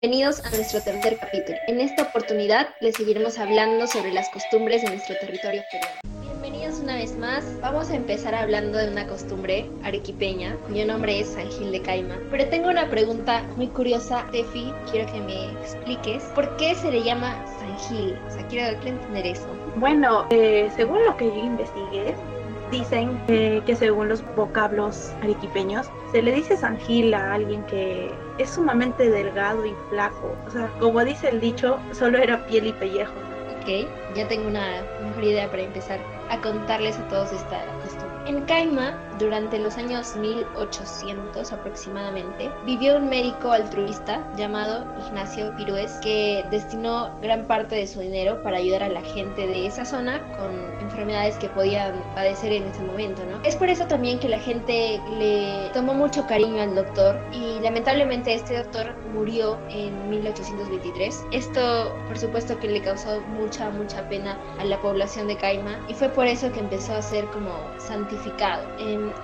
Bienvenidos a nuestro tercer capítulo. En esta oportunidad les seguiremos hablando sobre las costumbres de nuestro territorio peruano. Bienvenidos una vez más. Vamos a empezar hablando de una costumbre arequipeña cuyo nombre es San Gil de Caima. Pero tengo una pregunta muy curiosa, Tefi. Quiero que me expliques por qué se le llama San Gil. O sea, quiero, entender eso. Bueno, eh, según lo que yo investigué, dicen que según los vocablos arequipeños se le dice San Gil a alguien que es sumamente delgado y flaco. O sea, como dice el dicho, solo era piel y pellejo. Ok, ya tengo una mejor idea para empezar a contarles a todos esta costumbre. En Caima, durante los años 1800 aproximadamente, vivió un médico altruista llamado Ignacio Pirués que destinó gran parte de su dinero para ayudar a la gente de esa zona con enfermedades que podían padecer en ese momento, ¿no? Es por eso también que la gente le tomó mucho cariño al doctor y lamentablemente este doctor murió en 1823. Esto, por supuesto, que le causó mucha, mucha pena a la población de Caima y fue por eso que empezó a ser como santificado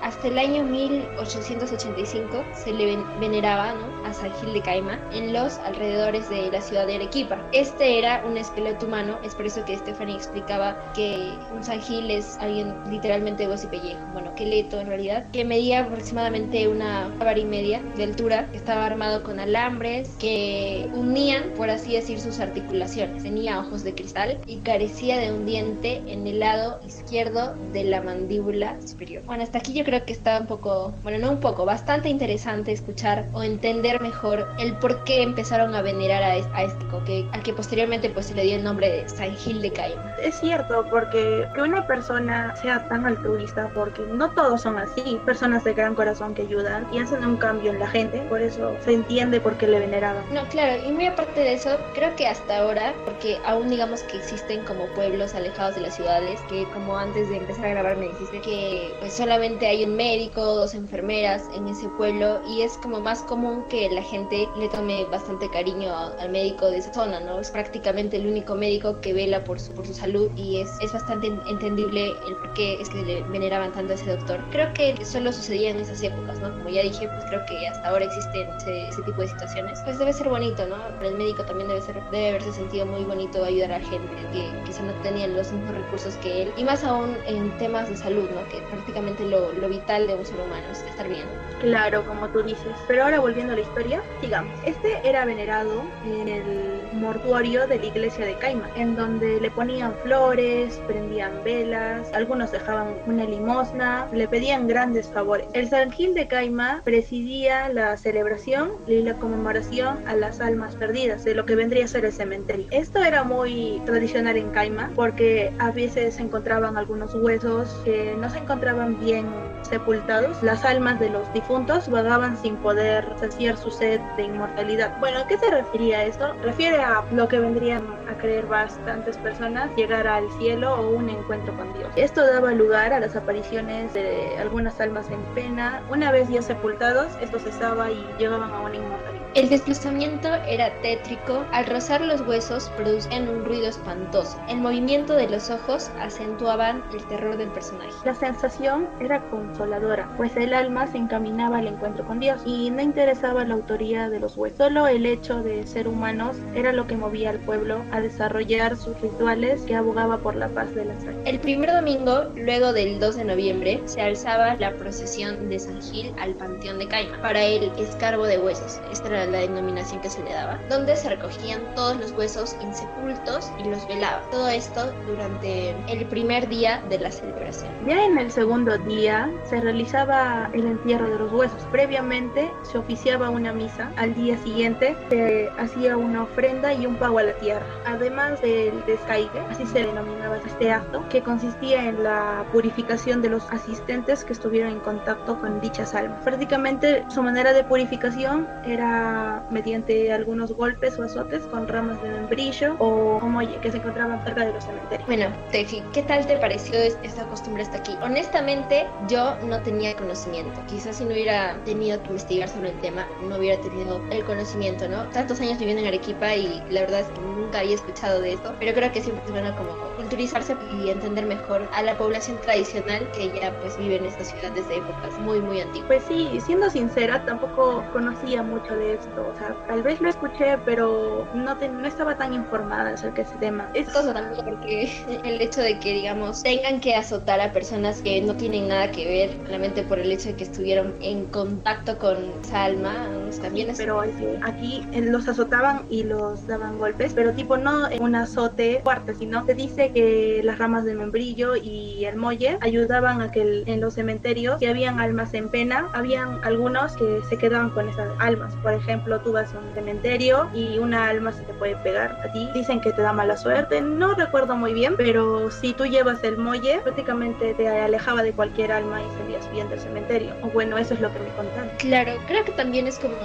hasta el año 1885 se le veneraba a San Gil de Caima en los alrededores de la ciudad de Arequipa. Este era un esqueleto humano, es por eso que Stephanie explicaba que un San Gil es alguien literalmente de hueso y pellejo, bueno, esqueleto en realidad, que medía aproximadamente una vara y media de altura, que estaba armado con alambres que unían, por así decir, sus articulaciones. Tenía ojos de cristal y carecía de un diente en el lado izquierdo de la mandíbula superior. Bueno, hasta aquí yo creo que está un poco, bueno, no un poco, bastante interesante escuchar o entender mejor el por qué empezaron a venerar a, este que, al que posteriormente pues se le dio el nombre de San Gil de Caima. Es cierto, porque que una persona sea tan altruista, porque no todos son así, personas de gran corazón que ayudan y hacen un cambio en la gente, por eso se entiende por qué le veneraban. No, claro, y muy aparte de eso, creo que hasta ahora, porque aún digamos que existen como pueblos alejados de las ciudades, que como antes de empezar a grabar me dijiste que pues solamente hay un médico, dos enfermeras en ese pueblo y es como más común que la gente le tome bastante cariño al médico de esa zona, ¿no? Es prácticamente el único médico que vela por su, por su salud y es, es bastante entendible el por qué es que le veneraban tanto a ese doctor. Creo que solo sucedía en esas épocas, ¿no? Como ya dije, pues creo que hasta ahora existen ese, tipo de situaciones. Pues debe ser bonito, ¿no? Para el médico también debe, ser, debe haberse sentido muy bonito ayudar a gente que quizá no tenían los mismos recursos que él y más aún en temas de salud, ¿no? Que prácticamente lo, lo, vital de un ser humano, es estar bien. Claro, como tú dices. Pero ahora volviendo a la historia, sigamos. Este era venerado en el mortuorio de la iglesia de Caima, en donde le ponían flores, prendían velas, algunos dejaban una limosna, le pedían grandes favores. El San Gil de Caima presidía la celebración y la conmemoración a las almas perdidas de lo que vendría a ser el cementerio. Esto era muy tradicional en Caima porque a veces se encontraban algunos huesos que no se encontraban bien sepultados, las almas de los difuntos vagaban sin poder saciar su sed de inmortalidad. Bueno, ¿a qué se refería esto? Refiere a lo que vendrían a creer bastantes personas, llegar al cielo o un encuentro con Dios. Esto daba lugar a las apariciones de algunas almas en pena. Una vez ya sepultados, esto cesaba y llegaban a una inmortalidad. El desplazamiento era tétrico, al rozar los huesos producían un ruido espantoso. El movimiento de los ojos acentuaban el terror del personaje. La sensación era consoladora, pues el alma se encaminaba al encuentro con Dios y no interesaba la autoría de los huesos. Solo el hecho de ser humanos era lo que movía al pueblo a desarrollar sus rituales que abogaba por la paz de la sangre. El primer domingo, luego del 2 de noviembre, se alzaba la procesión de San Gil al Panteón de Caima para el escarbo de huesos. Esta era la denominación que se le daba, donde se recogían todos los huesos insepultos y los velaba. Todo esto durante el primer día de la celebración. Ya en el segundo día se realizaba el entierro de los huesos. Previamente se oficiaba una misa. Al día siguiente se hacía una ofrenda y un pago a la tierra. Además del descaigue, así se denominaba este acto, que consistía en la purificación de los asistentes que estuvieron en contacto con dichas almas. Prácticamente su manera de purificación era mediante algunos golpes o azotes con ramas de membrillo o como que se encontraban cerca de los cementerios. Bueno, Tefi, ¿qué tal te pareció esta costumbre hasta aquí? Honestamente, yo no tenía conocimiento. Quizás si no hubiera tenido que investigar sobre el tema, no hubiera tenido el conocimiento, ¿no? Tantos años viviendo en Arequipa y la verdad es que nunca había escuchado de esto, pero creo que siempre es bueno como culturizarse y entender mejor a la población tradicional que ya pues vive en esta ciudad desde épocas muy muy antiguas. Pues sí, siendo sincera, tampoco conocía mucho de eso visto, o sea, tal vez lo escuché, pero no, no estaba tan informada acerca de ese tema. Es cosa también porque el hecho de que, digamos, tengan que azotar a personas que no tienen nada que ver, solamente por el hecho de que estuvieron en contacto con esa alma, también es... Pero aquí eh, los azotaban y los daban golpes, pero tipo no en un azote fuerte, sino se dice que las ramas de membrillo y el molle ayudaban a que en los cementerios, si habían almas en pena, habían algunos que se quedaban con esas almas. Por ejemplo, tú vas a un cementerio y una alma se te puede pegar a ti. Dicen que te da mala suerte, no recuerdo muy bien, pero si tú llevas el molle, prácticamente te alejaba de cualquier alma y salías bien del cementerio. O bueno, eso es lo que me contaron. Claro, creo que también es como,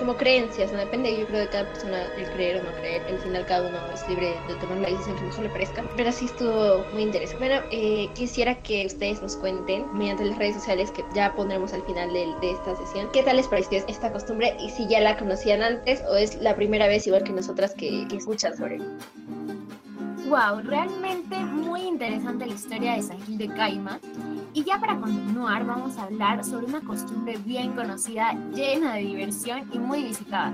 como creencias, ¿no? Depende, yo creo, de cada persona el creer o no creer. Al final cada uno es libre de tomar la decisión que mejor le parezca. Pero sí estuvo muy interesante. Bueno, eh, quisiera que ustedes nos cuenten mediante las redes sociales que ya pondremos al final de, esta sesión. ¿Qué tal les pareció esta costumbre y si ya la conocían antes o es la primera vez igual que nosotras que, que escuchan sobre Wow, realmente muy interesante la historia de San Gil de Caima. Y ya para continuar vamos a hablar sobre una costumbre bien conocida, llena de diversión y muy visitada.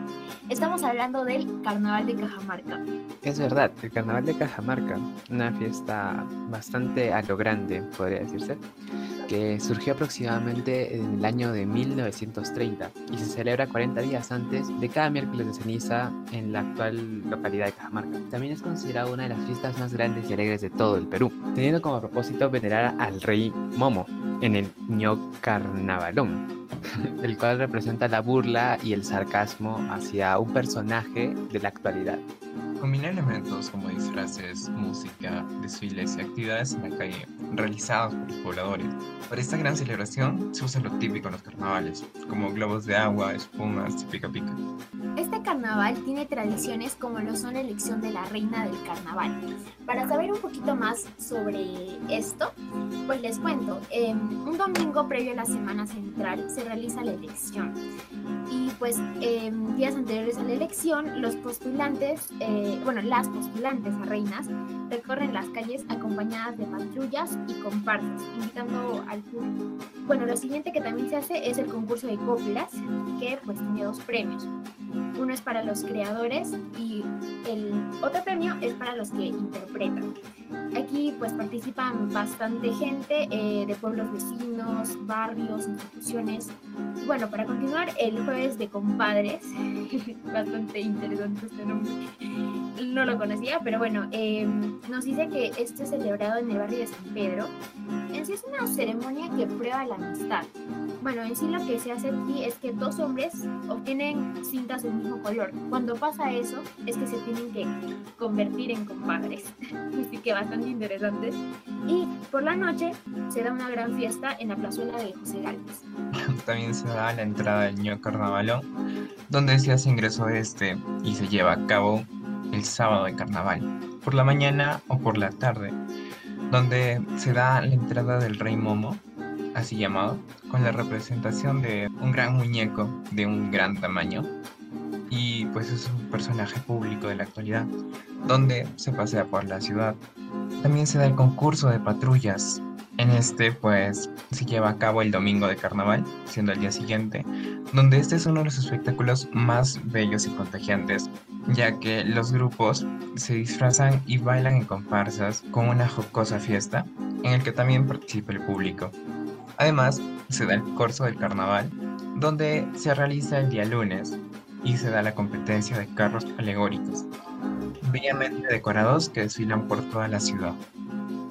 Estamos hablando del Carnaval de Cajamarca. Es verdad, el Carnaval de Cajamarca, una fiesta bastante a lo grande, podría decirse, que surgió aproximadamente en el año de 1930 y se celebra 40 días antes de cada miércoles de ceniza en la actual localidad de Cajamarca. También es considerada una de las fiestas más grandes y alegres de todo el Perú, teniendo como propósito venerar al rey Momo en el ño carnavalón, el cual representa la burla y el sarcasmo hacia un personaje de la actualidad. Combina elementos como disfraces, música, desfiles y actividades en la calle realizados por los pobladores. Para esta gran celebración se usa lo típico en los carnavales, como globos de agua, espumas y pica pica. Este carnaval tiene tradiciones como lo son la elección de la reina del carnaval. Para saber un poquito más sobre esto, pues les cuento, em, un domingo previo a la Semana Central se realiza la elección. Y pues em, días anteriores a la elección, los postulantes, eh, bueno, las postulantes a reinas recorren las calles acompañadas de patrullas y comparsas, invitando al público. Bueno, lo siguiente que también se hace es el concurso de coplas, que pues tiene dos premios. Uno es para los creadores y el otro premio es para los que interpretan. Aquí pues participan bastante gente eh, de pueblos vecinos, barrios, instituciones. Bueno, para continuar, el jueves de compadres, bastante interesante este nombre, no lo conocía, pero bueno, em, nos dice que esto es celebrado en el barrio de San Pedro. En sí es una ceremonia que prueba la amistad. Bueno, en sí lo que se hace aquí es que dos hombres obtienen cintas del mismo color. Cuando pasa eso, es que se tienen que convertir en compadres. Así que bastante interesantes. Y por la noche se da una gran fiesta en la plazuela de José Gálvez. También se da la entrada del Ño Carnavalón, donde se hace ingreso este y se lleva a cabo el sábado de carnaval, por la mañana o por la tarde, donde se da la entrada del Rey Momo, así llamado, con la representación de un gran muñeco de un gran tamaño. Pues es un personaje público de la actualidad, donde se pasea por la ciudad. También se da el concurso de patrullas. En este pues se lleva a cabo el domingo de carnaval, siendo el día siguiente, donde este es uno de los espectáculos más bellos y contagiantes, ya que los grupos se disfrazan y bailan en comparsas con una jocosa fiesta en el que también participa el público. Además, se da el curso del carnaval, donde se realiza el día lunes y se da la competencia de carros alegóricos, bellamente decorados que desfilan por toda la ciudad.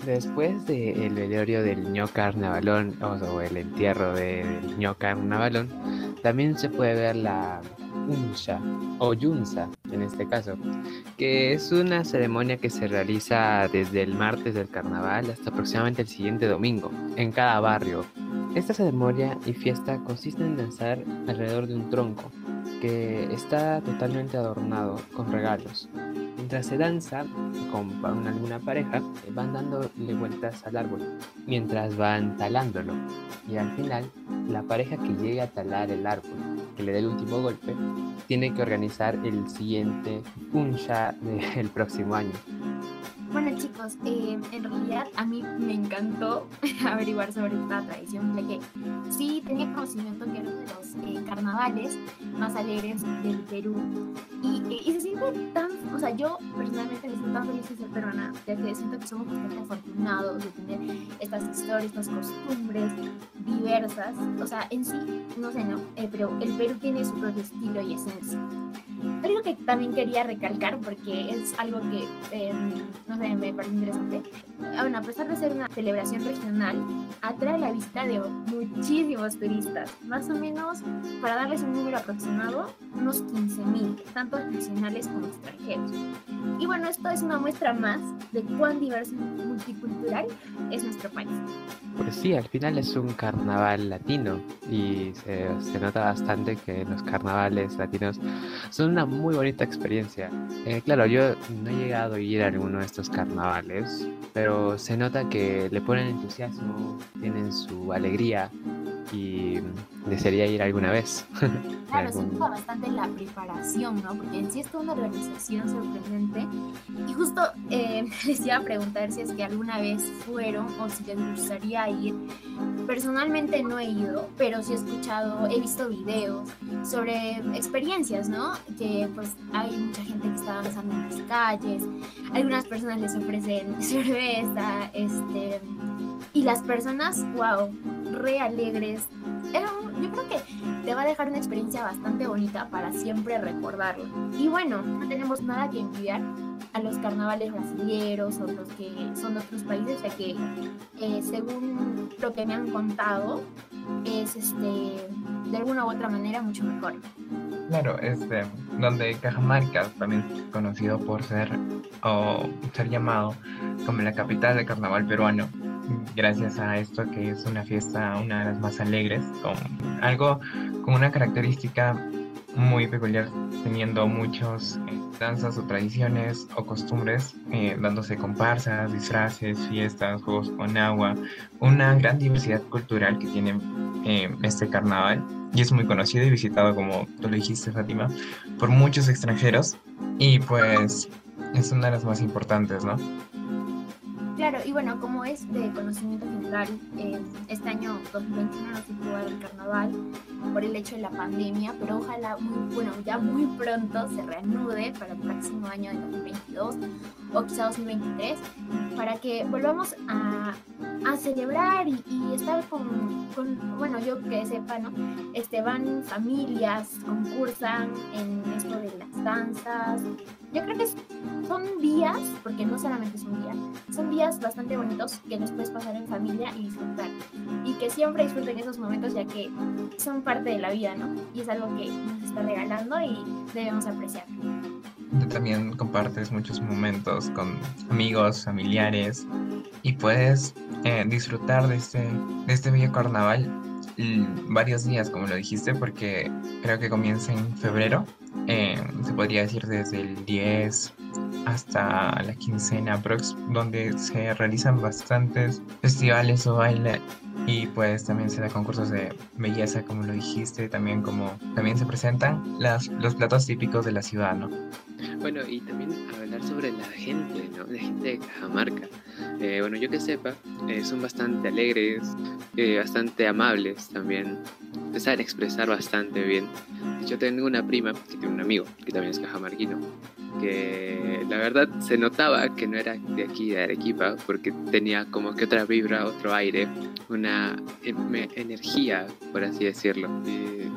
Después del velorio del ño carnavalón o el entierro del ño carnavalón, también se puede ver la unsha o yunza en este caso, que es una ceremonia que se realiza desde el martes del carnaval hasta aproximadamente el siguiente domingo en cada barrio. Esta ceremonia y fiesta consiste en danzar alrededor de un tronco que está totalmente adornado con regalos. Mientras se danza con alguna pareja, van dándole vueltas al árbol mientras van talándolo. Y al final, la pareja que llegue a talar el árbol, que le dé el último golpe, tiene que organizar el siguiente puncha del próximo año. Bueno chicos, eh, en realidad a mí me encantó averiguar sobre esta tradición, ya que sí tenía conocimiento que era uno de los eh, carnavales más alegres del Perú. Y, y, se siente tan, o sea, yo personalmente me siento tan feliz de ser peruana, ya que siento que somos bastante afortunados de tener estas historias, estas costumbres diversas, o sea, en sí, no sé, no, eh, pero el Perú tiene su propio estilo y esencia. Algo que también quería recalcar, porque es algo que, em, no me parece interesante. Bueno, a pesar de ser una celebración regional, atrae la vista de muchísimos turistas. Más o menos, para darles un número aproximado, unos 15.000, tanto nacionales como extranjeros. Y bueno, esto es una muestra más de cuán diverso y multicultural es nuestro país. Pues sí, al final es un carnaval latino y se, se nota bastante que los carnavales latinos son una muy bonita experiencia. Eh, claro, yo no he llegado a ir a alguno de estos carnavales, pero se nota que le ponen entusiasmo, tienen su alegría y desearía ir alguna vez. Claro, se nota bastante la preparación, ¿no? Porque en sí es toda una organización sorprendente. Y justo eh, les iba a preguntar si es que alguna vez fueron o si les gustaría ir. Personalmente no he ido, pero sí he escuchado, he visto videos sobre experiencias, ¿no? Que pues hay mucha gente que está danzando en las calles, algunas personas les ofrecen cerveza, este, y las personas, wow, re alegres. yo creo que te va a dejar una experiencia bastante bonita para siempre recordarlo. Y bueno, no tenemos nada que envidiar a los carnavales brasileños o los que son de otros países, ya que eh, según lo que me han contado, es este de alguna u otra manera mucho mejor. Claro, este, donde Cajamarca también es conocido por ser o ser llamado como la capital del carnaval peruano, gracias a esto que es una fiesta una de las más alegres, con algo con una característica muy peculiar, teniendo muchos eh, danzas o tradiciones o costumbres, eh, dándose comparsas, disfraces, fiestas, juegos con agua, una gran diversidad cultural que tiene eh, este carnaval y es muy conocido y visitado, como tú lo dijiste, Fátima, por muchos extranjeros y pues es una de las más importantes, ¿no? Claro, y bueno, como es de conocimiento general, eh, este año 2021 no se pudo el carnaval por el hecho de la pandemia, pero ojalá muy, bueno, ya muy pronto se reanude para el próximo año de 2022 o quizá 2023, para que volvamos a, celebrar y, estar con, con, bueno, yo que sepa, ¿no? Este, van familias, concursan en esto de las danzas. Yo creo que son días, porque no solamente es un día, son días bastante bonitos que los puedes pasar en familia y disfrutar. Y que siempre disfruten esos momentos ya que son parte de la vida, ¿no? Y es algo que nos está regalando y debemos apreciar. También compartes muchos momentos con amigos, familiares y puedes eh, disfrutar de este, de este bello carnaval varios días, como lo dijiste, porque creo que comienza en febrero. Eh, se podría decir desde el 10 hasta la quincena prox, donde se realizan bastantes festivales o baile y pues también se da concursos de belleza, como lo dijiste, también como también se presentan las, los platos típicos de la ciudad, ¿no? Bueno, y también hablar sobre la gente, ¿no? La gente de Cajamarca. Eh, bueno, yo que sepa, eh, son bastante alegres, eh, bastante amables también, saben expresar bastante bien. Yo tengo una prima que tiene un amigo que también es cajamarquino, que la verdad se notaba que no era de aquí, de Arequipa, porque tenía como que otra vibra, otro aire, una energía, por así decirlo.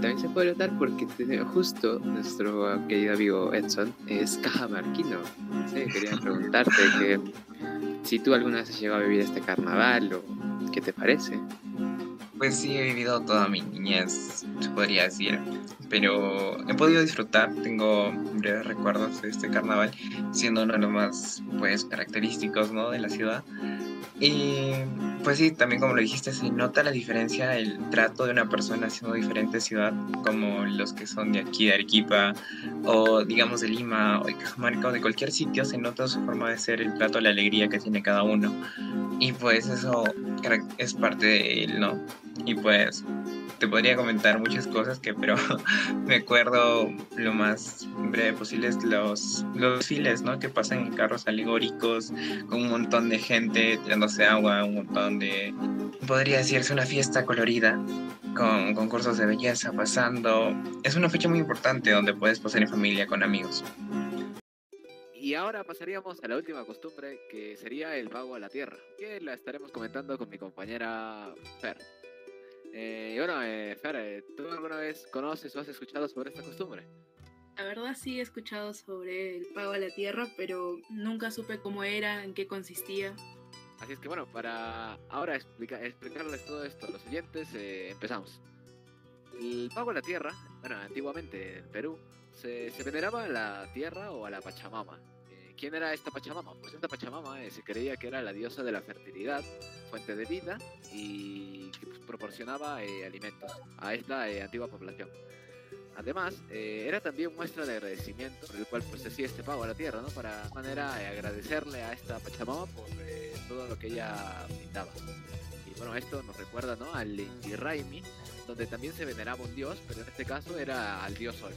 también se puede notar porque justo nuestro querido amigo Edson es cajamarquino. Quería preguntarte que si tú alguna vez has llegado a vivir este carnaval o qué te parece. Pues sí, he vivido toda mi niñez, se podría decir, pero he podido disfrutar, tengo breves recuerdos de este carnaval, siendo uno de los más pues, característicos ¿no? de la ciudad. Y pues sí, también como lo dijiste, se nota la diferencia, el trato de una persona siendo diferente ciudad, como los que son de aquí, de Arequipa, o digamos de Lima, o de Cajamarca, o de cualquier sitio, se nota su forma de ser, el trato, la alegría que tiene cada uno. Y pues eso es parte de él, ¿no? Y pues te podría comentar muchas cosas que, pero me acuerdo lo más breve posible es los, los desfiles, ¿no? Que pasan en carros alegóricos con un montón de gente tirándose agua, un montón de, podría decirse una fiesta colorida con concursos de belleza pasando. Es una fecha muy importante donde puedes pasar en familia con amigos. Y ahora pasaríamos a la última costumbre, que sería el pago a la tierra, que la estaremos comentando con mi compañera Fer. Eh, y bueno, eh, Fer, eh, ¿tú alguna vez conoces o has escuchado sobre esta costumbre? La verdad sí he escuchado sobre el pago a la tierra, pero nunca supe cómo era, en qué consistía. Así es que bueno, para ahora explicarles todo esto a los oyentes, empezamos. El pago a la tierra, bueno, antiguamente en Perú, se, se veneraba a la tierra o a la Pachamama, ¿Quién era esta Pachamama? Pues esta Pachamama eh, se creía que era la diosa de la fertilidad, fuente de vida y que pues, proporcionaba eh, alimentos a esta eh, antigua población. Además, era también muestra de agradecimiento por el cual pues hacía este pago a la tierra, ¿no? Para manera de agradecerle a esta Pachamama por todo lo que ella brindaba. Y bueno, esto nos recuerda, ¿no? Al Inti Raimi, donde también se veneraba un dios, pero en este caso era al dios Sol.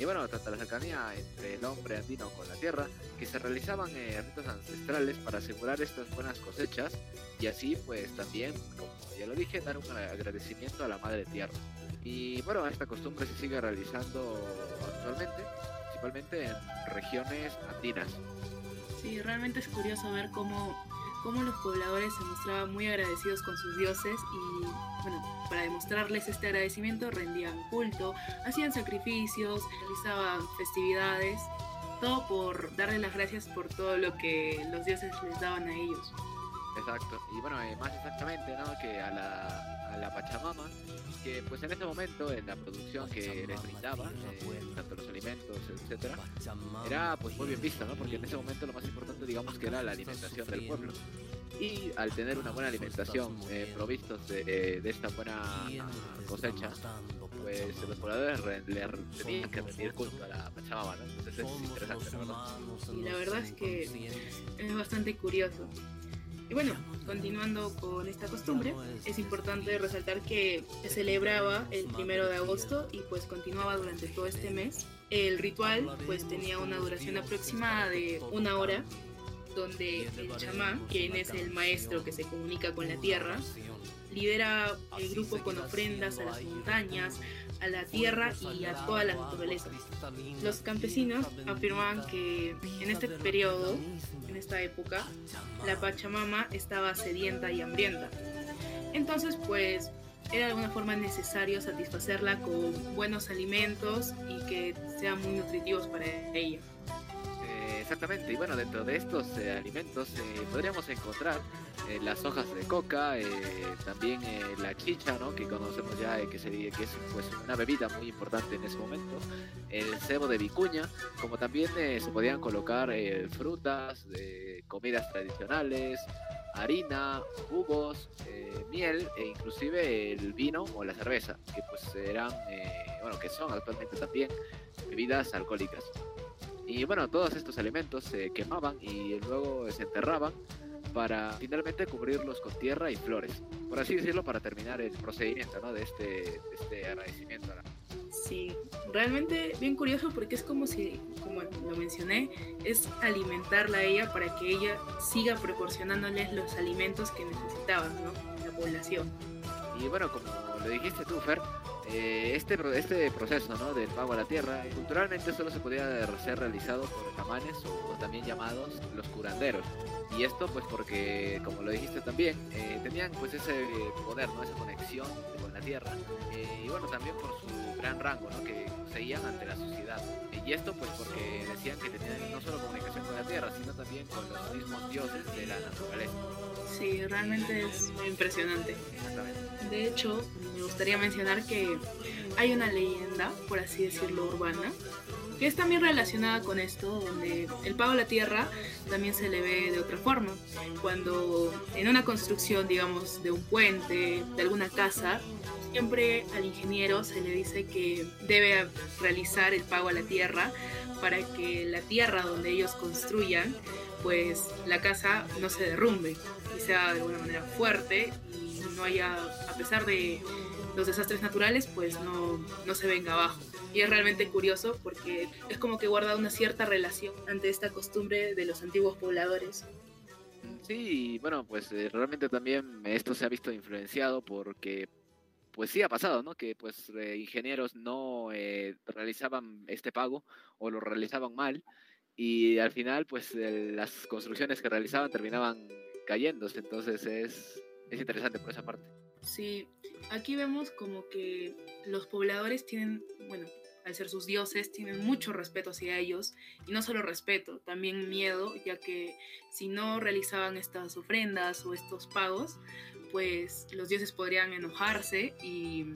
Y bueno, tanto la cercanía entre el hombre andino con la tierra, que se realizaban eh, ritos ancestrales para asegurar estas buenas cosechas y así pues también, como ya lo dije, dar un agradecimiento a la madre tierra. Y bueno, esta costumbre se sigue realizando actualmente, principalmente en regiones andinas. Sí, realmente es curioso ver cómo, cómo los pobladores se mostraban muy agradecidos con sus dioses y bueno, para demostrarles este agradecimiento rendían culto, hacían sacrificios, realizaban festividades, todo por darles las gracias por todo lo que los dioses les daban a ellos. Exacto, y bueno, eh, más exactamente, ¿no? Que a la, a la Pachamama, que pues en ese momento en la producción que les brindaba, eh, tanto los alimentos, etcétera, era pues muy bien vista, ¿no? Porque en ese momento lo más importante, digamos, que era la alimentación del pueblo y al tener una buena alimentación eh, provistos de, esta buena cosecha, pues los pobladores le tenían que rendir culto a la Pachamama, ¿no? Entonces es interesante, ¿no? Y la verdad es que es bastante curioso. Y bueno, continuando con esta costumbre, es importante resaltar que se celebraba el primero de agosto y pues continuaba durante todo este mes. El ritual pues tenía una duración aproximada de una hora donde el chamán, quien es el maestro que se comunica con la tierra, lidera el grupo con ofrendas a las montañas, a la tierra y a toda la naturaleza. Los campesinos afirmaban que en este periodo, en esta época, la Pachamama estaba sedienta y hambrienta. Entonces, pues, era de alguna forma necesario satisfacerla con buenos alimentos y que sean muy nutritivos para ella exactamente. Y bueno, dentro de estos eh, alimentos eh, podríamos encontrar eh, las hojas de coca, también la chicha, ¿no? Que conocemos ya, que, sería, que es pues, una bebida muy importante en ese momento. El cebo de vicuña, como también se podían colocar frutas, comidas tradicionales, harina, jugos, miel e inclusive el vino o la cerveza, que pues eran, bueno, que son actualmente también bebidas alcohólicas. Y bueno, todos estos alimentos se quemaban y luego se enterraban para finalmente cubrirlos con tierra y flores, por así decirlo, para terminar el procedimiento ¿no? de, este, de este agradecimiento. Sí, realmente bien curioso porque es como si, como lo mencioné, es alimentarla a ella para que ella siga proporcionándoles los alimentos que necesitaban, ¿no? La población. Y bueno, como lo dijiste tú, Fer, eh, este, este proceso ¿no? del pago a la tierra, culturalmente solo se podía ser realizado por chamanes o, también llamados los curanderos. Y esto pues porque, como lo dijiste también, eh, tenían pues ese poder, ¿no? esa conexión con la tierra. Eh, y bueno, también por su gran rango ¿no? que seguían ante la sociedad. Y esto pues porque decían que tenían no solo comunicación con la tierra, sino también con los mismos dioses de la naturaleza. Sí, realmente es impresionante. De hecho, me gustaría mencionar que hay una leyenda, por así decirlo, urbana, que es también relacionada con esto, donde el pago a la tierra también se le ve de otra forma. Cuando en una construcción, digamos, de un puente, de alguna casa, siempre al ingeniero se le dice que debe realizar el pago a la tierra para que la tierra donde ellos construyan, pues la casa no se derrumbe y sea de alguna manera fuerte y no haya, a pesar de los desastres naturales pues no, no se ven abajo. Y es realmente curioso porque es como que guarda una cierta relación ante esta costumbre de los antiguos pobladores. Sí, bueno, pues eh, realmente también esto se ha visto influenciado porque pues sí ha pasado, ¿no? Que pues eh, ingenieros no eh, realizaban este pago o lo realizaban mal y al final pues las construcciones que realizaban terminaban cayéndose, entonces es, es interesante por esa parte. Sí, aquí vemos como que los pobladores tienen, bueno, al ser sus dioses, tienen mucho respeto hacia ellos, y no solo respeto, también miedo, ya que si no realizaban estas ofrendas o estos pagos, pues los dioses podrían enojarse y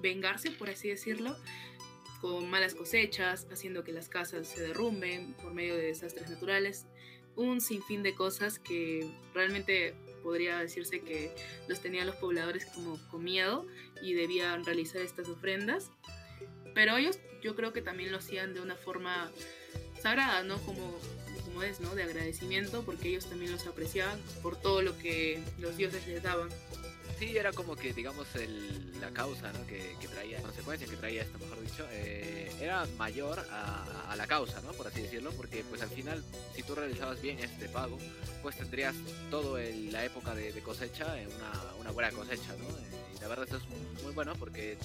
vengarse, por así decirlo, con malas cosechas, haciendo que las casas se derrumben por medio de desastres naturales, un sinfín de cosas que realmente podría decirse que los tenían los pobladores como con miedo y debían realizar estas ofrendas. Pero ellos yo creo que también lo hacían de una forma sagrada, ¿no? Como, como es, ¿no? De agradecimiento, porque ellos también los apreciaban por todo lo que los dioses les daban. Sí, era como que, digamos, el, la causa, ¿no? Que, que traía, consecuencia que traía esto, mejor dicho, eh, era mayor a, a, la causa, ¿no? Por así decirlo, porque pues al final, si tú realizabas bien este pago, pues tendrías toda la época de, de cosecha una, una, buena cosecha, ¿no? Eh, y la verdad eso es muy bueno porque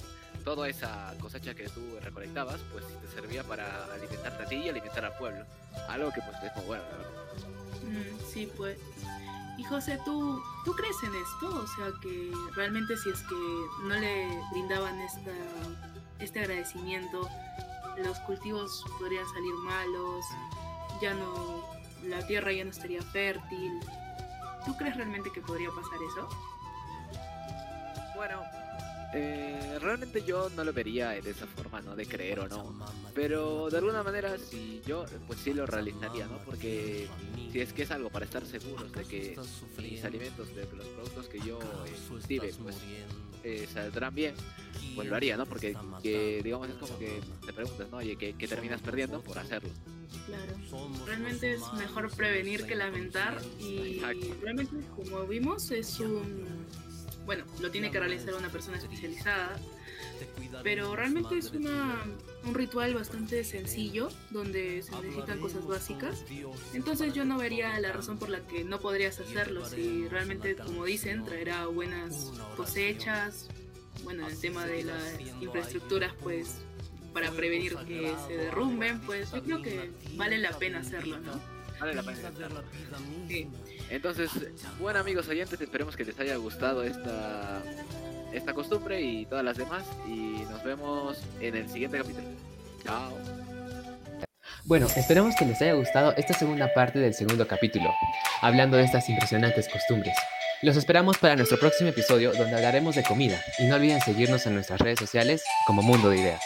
toda esa cosecha que tú recolectabas, pues te servía para alimentarte a ti y alimentar al pueblo. Algo que pues es muy bueno, la verdad. Mm, sí, pues. Y José, ¿tú, ¿tú crees en esto? O sea, que realmente si es que no le brindaban esta, este agradecimiento, los cultivos podrían salir malos, ya no, la tierra ya no estaría fértil. ¿Tú crees realmente que podría pasar eso? Bueno, eh, realmente yo no lo vería de esa forma, ¿no? De creer o no. Pero de alguna manera, si yo, pues sí lo realizaría, ¿no? Porque si es que es algo para estar seguros de que mis alimentos, de los productos que yo eh, cultive, pues eh, saldrán bien, pues lo haría, ¿no? Porque, que, digamos, es como que te preguntas, ¿no? Oye, ¿qué, ¿qué, terminas perdiendo por hacerlo? Claro. Realmente es mejor prevenir que lamentar y Exacto. realmente, como vimos, es un bueno, lo tiene que realizar una persona especializada, pero realmente es una, un ritual bastante sencillo donde se necesitan cosas básicas. Entonces yo no vería la razón por la que no podrías hacerlo si realmente, como dicen, traerá buenas cosechas. Bueno, el tema de las infraestructuras, pues para prevenir que se derrumben, pues yo creo que vale la pena hacerlo, ¿no? Vale la pena hacerlo. Sí. Entonces, bueno amigos oyentes, esperemos que les haya gustado esta, esta costumbre y todas las demás. Y nos vemos en el siguiente capítulo. Chao. Bueno, esperamos que les haya gustado esta segunda parte del segundo capítulo, hablando de estas impresionantes costumbres. Los esperamos para nuestro próximo episodio donde hablaremos de comida y no olviden seguirnos en nuestras redes sociales como Mundo de Ideas.